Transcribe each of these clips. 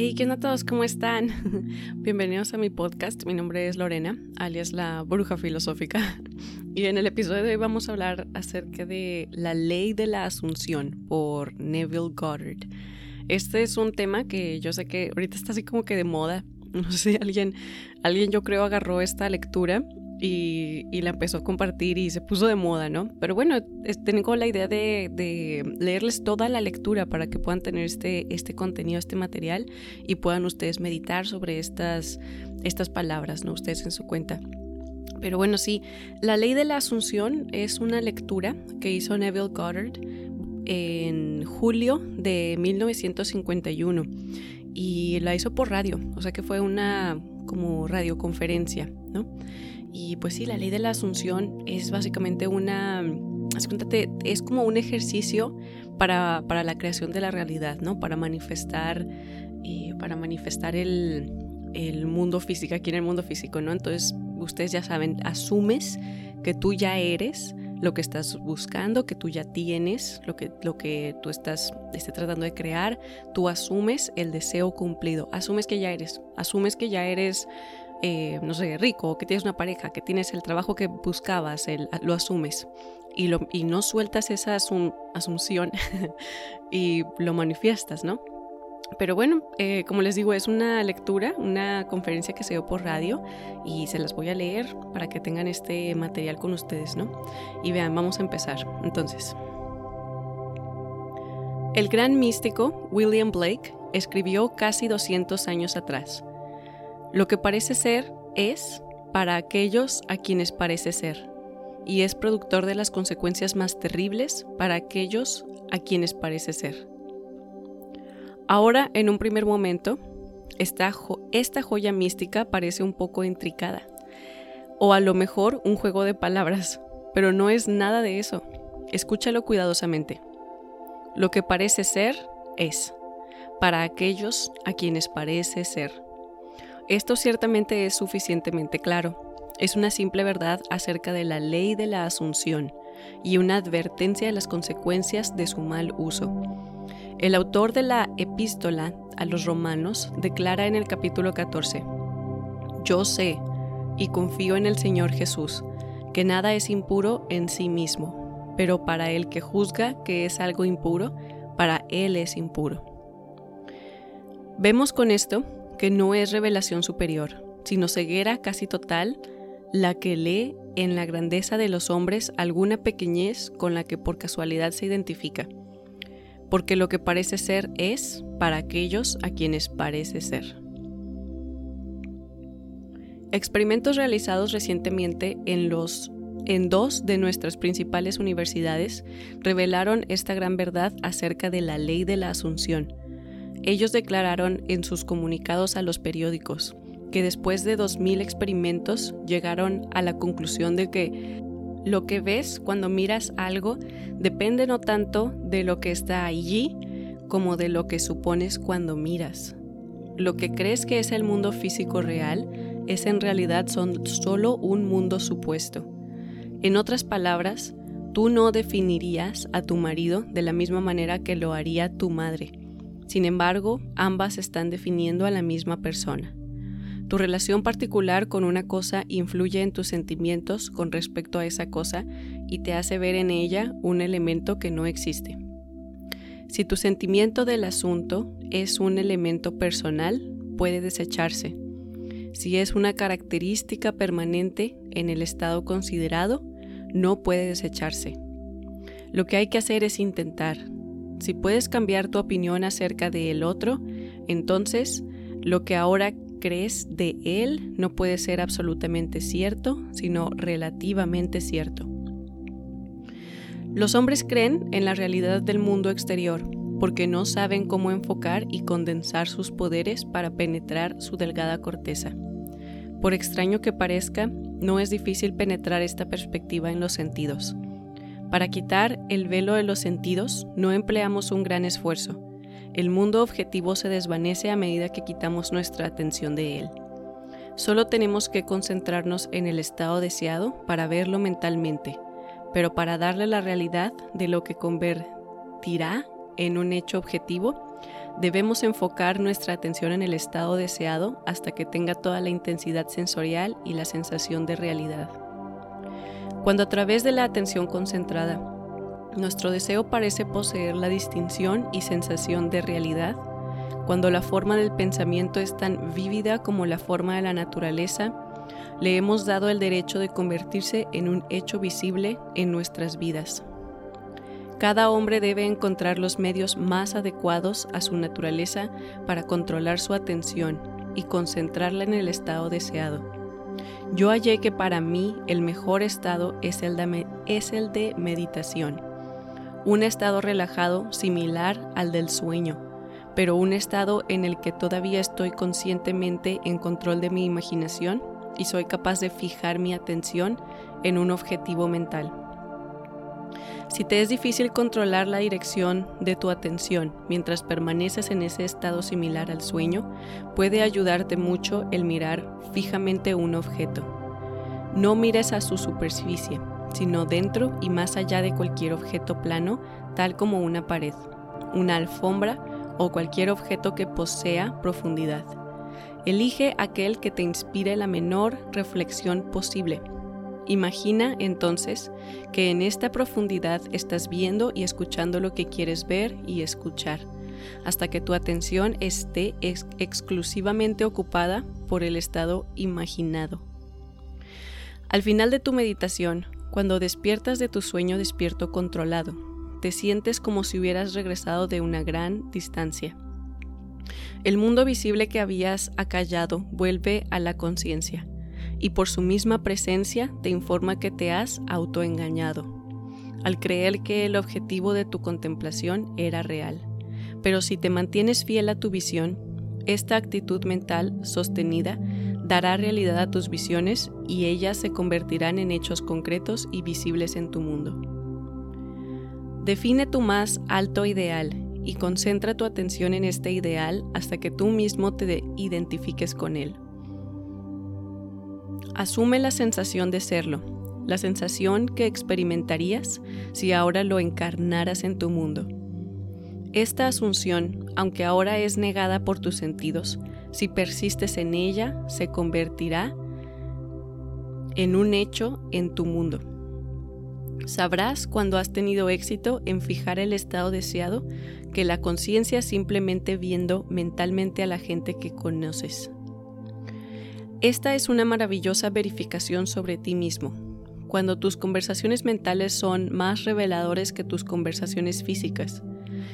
Hey, ¿qué onda a todos? ¿Cómo están? Bienvenidos a mi podcast. Mi nombre es Lorena, alias la bruja filosófica. Y en el episodio de hoy vamos a hablar acerca de la ley de la asunción por Neville Goddard. Este es un tema que yo sé que ahorita está así como que de moda. No sé alguien, alguien yo creo agarró esta lectura y, la empezó a compartir y se puso de moda, ¿no? Pero bueno, tengo la idea de, leerles toda la lectura para que puedan tener este, este contenido, este material y puedan ustedes meditar sobre estas, estas palabras, ¿no? Ustedes en su cuenta. Pero bueno, sí, la ley de la asunción es una lectura que hizo Neville Goddard en julio de 1951 y la hizo por radio, o sea que fue una como radioconferencia, ¿no? Y pues sí, la ley de la asunción es básicamente una, es como un ejercicio para, la creación de la realidad, ¿no? Para manifestar, eh, para manifestar el, mundo físico, aquí en el mundo físico, ¿no? Entonces, ustedes ya saben, asumes que tú ya eres lo que estás buscando, que tú ya tienes, lo que, lo que tú estás, estás tratando de crear, tú asumes el deseo cumplido, asumes que ya eres, asumes que ya eres eh, no sé, rico, que tienes una pareja, que tienes el trabajo que buscabas, lo asumes y, no sueltas esa asunción y lo manifiestas, ¿no? Pero bueno, eh, como les digo, es una lectura, una conferencia que se dio por radio y se las voy a leer para que tengan este material con ustedes, ¿no? Y vean, vamos a empezar. Entonces, el gran místico William Blake escribió casi 200 años atrás. Lo que parece ser es para aquellos a quienes parece ser, y es productor de las consecuencias más terribles para aquellos a quienes parece ser. Ahora, en un primer momento, esta, joya mística parece un poco intricada, o a lo mejor un juego de palabras, pero no es nada de eso. Escúchalo cuidadosamente. Lo que parece ser es, para aquellos a quienes parece ser. Esto ciertamente es suficientemente claro. Es una simple verdad acerca de la ley de la asunción y una advertencia de las consecuencias de su mal uso. El autor de la epístola a los romanos declara en el capítulo 14, Yo sé y confío en el Señor Jesús, que nada es impuro en sí mismo, pero para el que juzga que es algo impuro, para él es impuro. Vemos con esto que no es revelación superior, sino ceguera casi total, la que lee en la grandeza de los hombres alguna pequeñez con la que por casualidad se identifica, porque lo que parece ser es para aquellos a quienes parece ser. Experimentos realizados recientemente en los en dos de nuestras principales universidades revelaron esta gran verdad acerca de la ley de la asunción, ellos declararon en sus comunicados a los periódicos que después de 2.000 experimentos llegaron a la conclusión de que lo que ves cuando miras algo depende no tanto de lo que está allí como de lo que supones cuando miras. Lo que crees que es el mundo físico real es en realidad solo un mundo supuesto. En otras palabras, tú no definirías a tu marido de la misma manera que lo haría tu madre sin embargo, ambas están definiendo a la misma persona. Tu relación particular con una cosa influye en tus sentimientos con respecto a esa cosa y te hace ver en ella un elemento que no existe. Si tu sentimiento del asunto es un elemento personal, puede desecharse. Si es una característica permanente en el estado considerado, no puede desecharse. Lo que hay que hacer es intentar, si puedes cambiar tu opinión acerca de el otro, entonces lo que ahora crees de él no puede ser absolutamente cierto, sino relativamente cierto. Los hombres creen en la realidad del mundo exterior porque no saben cómo enfocar y condensar sus poderes para penetrar su delgada corteza. Por extraño que parezca, no es difícil penetrar esta perspectiva en los sentidos. Para quitar el velo de los sentidos no empleamos un gran esfuerzo. El mundo objetivo se desvanece a medida que quitamos nuestra atención de él. Solo tenemos que concentrarnos en el estado deseado para verlo mentalmente, pero para darle la realidad de lo que convertirá en un hecho objetivo, Debemos enfocar nuestra atención en el estado deseado hasta que tenga toda la intensidad sensorial y la sensación de realidad. Cuando a través de la atención concentrada, nuestro deseo parece poseer la distinción y sensación de realidad, cuando la forma del pensamiento es tan vívida como la forma de la naturaleza, le hemos dado el derecho de convertirse en un hecho visible en nuestras vidas. Cada hombre debe encontrar los medios más adecuados a su naturaleza para controlar su atención y concentrarla en el estado deseado. Yo hallé que para mí el mejor estado es el de, es el de meditación, un estado relajado similar al del sueño, pero un estado en el que todavía estoy conscientemente en control de mi imaginación y soy capaz de fijar mi atención en un objetivo mental. Si te es difícil controlar la dirección de tu atención mientras permaneces en ese estado similar al sueño, puede ayudarte mucho el mirar fijamente un objeto. No mires a su superficie, sino dentro y más allá de cualquier objeto plano, tal como una pared, una alfombra o cualquier objeto que posea profundidad. Elige aquel que te inspire la menor reflexión posible Imagina entonces que en esta profundidad estás viendo y escuchando lo que quieres ver y escuchar, hasta que tu atención esté exclusivamente ocupada por el estado imaginado. Al final de tu meditación, cuando despiertas de tu sueño despierto controlado, te sientes como si hubieras regresado de una gran distancia. El mundo visible que habías acallado vuelve a la conciencia y por su misma presencia te informa que te has autoengañado, al creer que el objetivo de tu contemplación era real. Pero si te mantienes fiel a tu visión, esta actitud mental sostenida dará realidad a tus visiones y ellas se convertirán en hechos concretos y visibles en tu mundo. Define tu más alto ideal y concentra tu atención en este ideal hasta que tú mismo te identifiques con él. Asume la sensación de serlo, la sensación que experimentarías si ahora lo encarnaras en tu mundo. Esta asunción, aunque ahora es negada por tus sentidos, si persistes en ella, se convertirá en un hecho en tu mundo. Sabrás cuando has tenido éxito en fijar el estado deseado que la conciencia simplemente viendo mentalmente a la gente que conoces. Esta es una maravillosa verificación sobre ti mismo. Cuando tus conversaciones mentales son más reveladores que tus conversaciones físicas.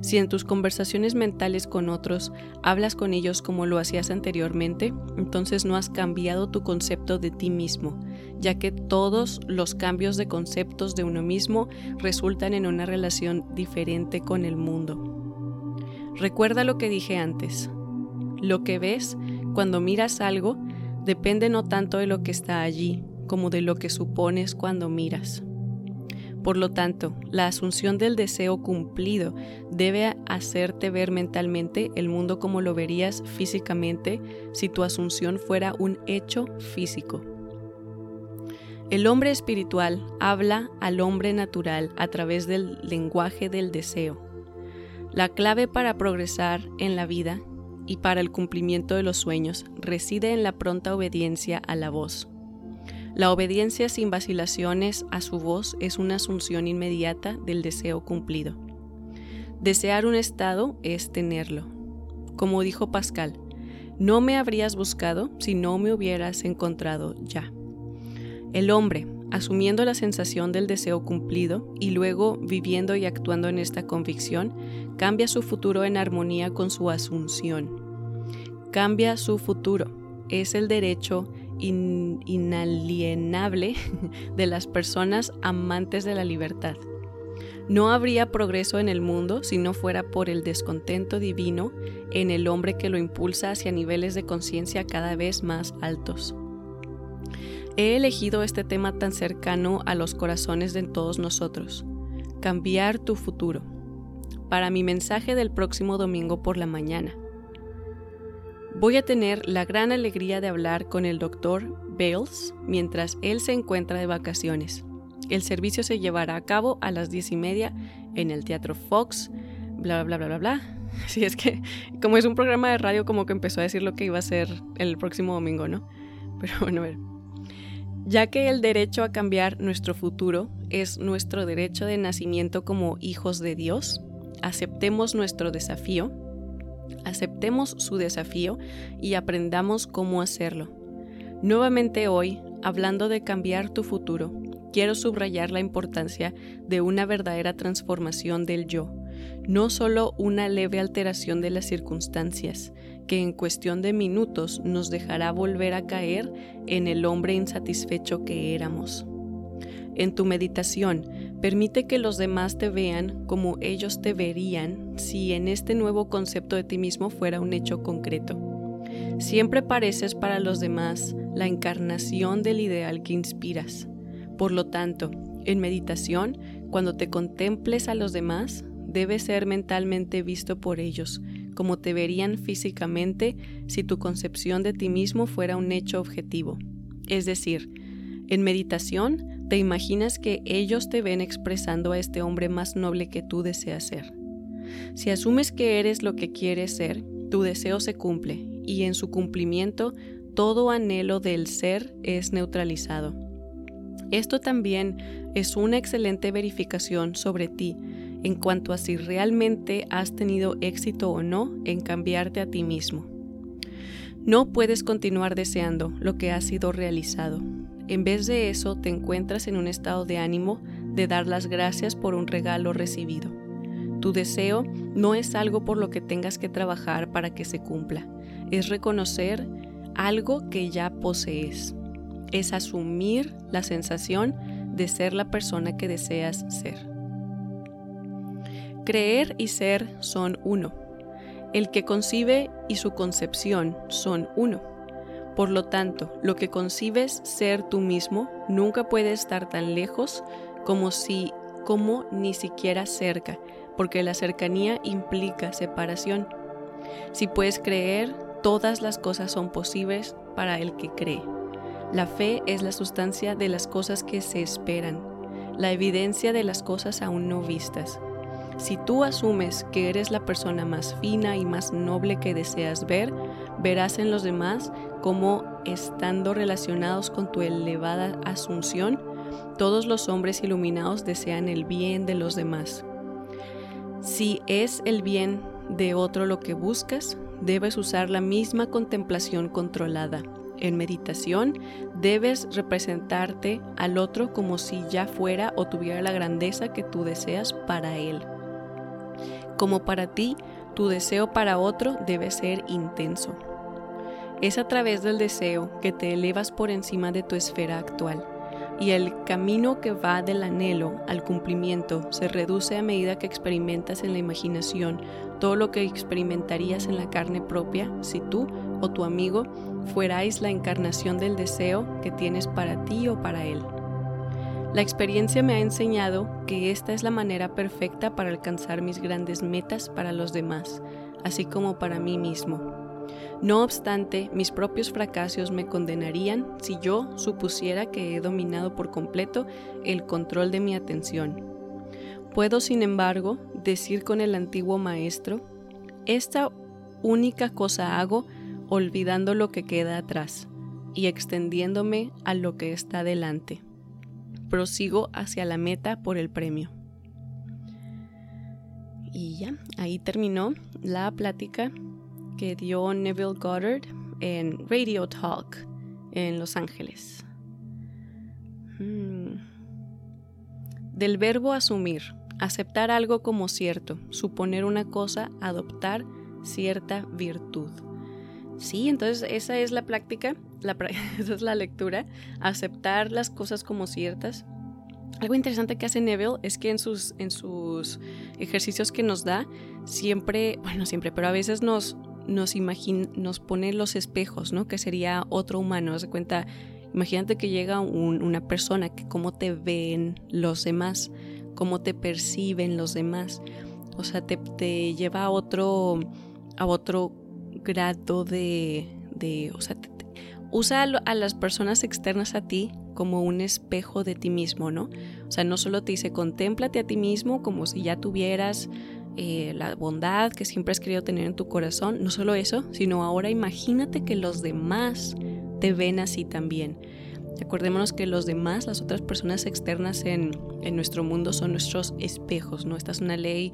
Si en tus conversaciones mentales con otros hablas con ellos como lo hacías anteriormente, entonces no has cambiado tu concepto de ti mismo, ya que todos los cambios de conceptos de uno mismo resultan en una relación diferente con el mundo. Recuerda lo que dije antes. Lo que ves cuando miras algo depende no tanto de lo que está allí, como de lo que supones cuando miras. Por lo tanto, la asunción del deseo cumplido debe hacerte ver mentalmente el mundo como lo verías físicamente si tu asunción fuera un hecho físico. El hombre espiritual habla al hombre natural a través del lenguaje del deseo. La clave para progresar en la vida y para el cumplimiento de los sueños reside en la pronta obediencia a la voz. La obediencia sin vacilaciones a su voz es una asunción inmediata del deseo cumplido. Desear un estado es tenerlo. Como dijo Pascal, no me habrías buscado si no me hubieras encontrado ya. El hombre, asumiendo la sensación del deseo cumplido y luego viviendo y actuando en esta convicción, cambia su futuro en armonía con su asunción. Cambia su futuro. Es el derecho inalienable de las personas amantes de la libertad. No habría progreso en el mundo si no fuera por el descontento divino en el hombre que lo impulsa hacia niveles de conciencia cada vez más altos. He elegido este tema tan cercano a los corazones de todos nosotros, cambiar tu futuro, para mi mensaje del próximo domingo por la mañana. Voy a tener la gran alegría de hablar con el doctor Bales mientras él se encuentra de vacaciones. El servicio se llevará a cabo a las diez y media en el Teatro Fox, bla bla bla bla bla. Sí, es que como es un programa de radio, como que empezó a decir lo que iba a ser el próximo domingo, ¿no? Pero bueno, a ver. Ya que el derecho a cambiar nuestro futuro es nuestro derecho de nacimiento como hijos de Dios, aceptemos nuestro desafío, aceptemos su desafío y aprendamos cómo hacerlo. Nuevamente hoy, hablando de cambiar tu futuro, quiero subrayar la importancia de una verdadera transformación del yo, no solo una leve alteración de las circunstancias, que en cuestión de minutos nos dejará volver a caer en el hombre insatisfecho que éramos. En tu meditación, permite que los demás te vean como ellos te verían si en este nuevo concepto de ti mismo fuera un hecho concreto. Siempre pareces para los demás la encarnación del ideal que inspiras. Por lo tanto, en meditación, cuando te contemples a los demás, debe ser mentalmente visto por ellos, como te verían físicamente si tu concepción de ti mismo fuera un hecho objetivo. Es decir, en meditación te imaginas que ellos te ven expresando a este hombre más noble que tú deseas ser. Si asumes que eres lo que quieres ser, tu deseo se cumple y en su cumplimiento todo anhelo del ser es neutralizado. Esto también es una excelente verificación sobre ti en cuanto a si realmente has tenido éxito o no en cambiarte a ti mismo. No puedes continuar deseando lo que ha sido realizado. En vez de eso, te encuentras en un estado de ánimo de dar las gracias por un regalo recibido. Tu deseo no es algo por lo que tengas que trabajar para que se cumpla, es reconocer algo que ya posees, es asumir la sensación de ser la persona que deseas ser. Creer y ser son uno. El que concibe y su concepción son uno. Por lo tanto, lo que concibes ser tú mismo nunca puede estar tan lejos como si como ni siquiera cerca, porque la cercanía implica separación. Si puedes creer, todas las cosas son posibles para el que cree. La fe es la sustancia de las cosas que se esperan, la evidencia de las cosas aún no vistas. Si tú asumes que eres la persona más fina y más noble que deseas ver, verás en los demás cómo, estando relacionados con tu elevada asunción, todos los hombres iluminados desean el bien de los demás. Si es el bien de otro lo que buscas, debes usar la misma contemplación controlada. En meditación debes representarte al otro como si ya fuera o tuviera la grandeza que tú deseas para él. Como para ti, tu deseo para otro debe ser intenso. Es a través del deseo que te elevas por encima de tu esfera actual y el camino que va del anhelo al cumplimiento se reduce a medida que experimentas en la imaginación todo lo que experimentarías en la carne propia si tú o tu amigo fuerais la encarnación del deseo que tienes para ti o para él. La experiencia me ha enseñado que esta es la manera perfecta para alcanzar mis grandes metas para los demás, así como para mí mismo. No obstante, mis propios fracasos me condenarían si yo supusiera que he dominado por completo el control de mi atención. Puedo, sin embargo, decir con el antiguo maestro, esta única cosa hago olvidando lo que queda atrás y extendiéndome a lo que está delante prosigo hacia la meta por el premio. Y ya, ahí terminó la plática que dio Neville Goddard en Radio Talk en Los Ángeles. Hmm. Del verbo asumir, aceptar algo como cierto, suponer una cosa, adoptar cierta virtud. Sí, entonces esa es la práctica, esa es la lectura, aceptar las cosas como ciertas. Algo interesante que hace Neville es que en sus, en sus ejercicios que nos da, siempre, bueno, siempre, pero a veces nos, nos, nos pone los espejos, ¿no? Que sería otro humano, se cuenta, imagínate que llega una persona, que cómo te ven los demás, cómo te perciben los demás, o sea, te, te lleva a otro, a otro grado de, de o sea, usa a las personas externas a ti como un espejo de ti mismo, ¿no? O sea, no solo te dice contémplate a ti mismo como si ya tuvieras eh, la bondad que siempre has querido tener en tu corazón. No solo eso, sino ahora imagínate que los demás te ven así también. Acordémonos que los demás, las otras personas externas en, en nuestro mundo son nuestros espejos, ¿no? Esta es una ley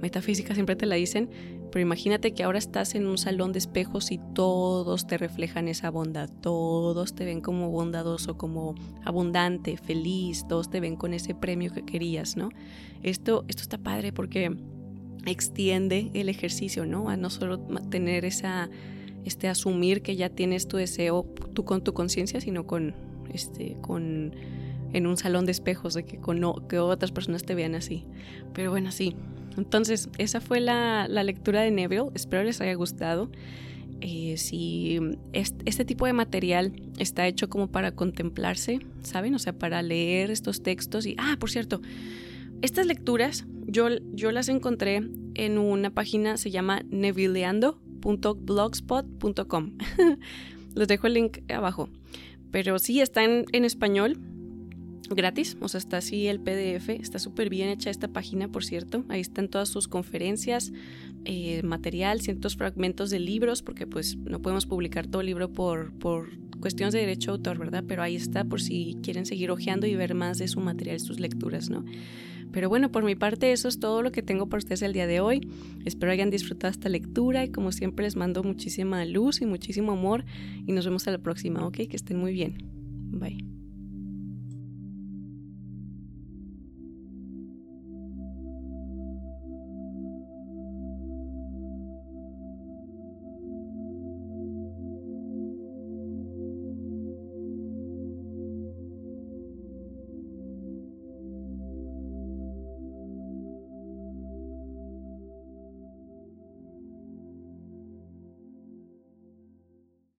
metafísica, siempre te la dicen, pero imagínate que ahora estás en un salón de espejos y todos te reflejan esa bondad, todos te ven como bondadoso, como abundante, feliz, todos te ven con ese premio que querías, ¿no? Esto, esto está padre porque extiende el ejercicio, ¿no? A no solo tener esa, este, asumir que ya tienes tu deseo tú con tu conciencia, sino con, este, con, en un salón de espejos, de que, con, que otras personas te vean así. Pero bueno, sí, entonces, esa fue la, lectura de Neville. Espero les haya gustado. Eh, si este, tipo de material está hecho como para contemplarse, ¿saben? O sea, para leer estos textos y, ah, por cierto, estas lecturas yo, yo las encontré en una página, se llama nevileando.blogspot.com. Les dejo el link abajo. Pero sí, está en español gratis, o sea, está así el PDF, está súper bien hecha esta página, por cierto, ahí están todas sus conferencias, eh, material, ciertos fragmentos de libros, porque pues no podemos publicar todo el libro por, por cuestiones de derecho de autor, ¿verdad? Pero ahí está por si quieren seguir hojeando y ver más de su material, sus lecturas, ¿no? Pero bueno, por mi parte eso es todo lo que tengo para ustedes el día de hoy. Espero hayan disfrutado esta lectura y como siempre les mando muchísima luz y muchísimo amor y nos vemos a la próxima, ¿ok? Que estén muy bien.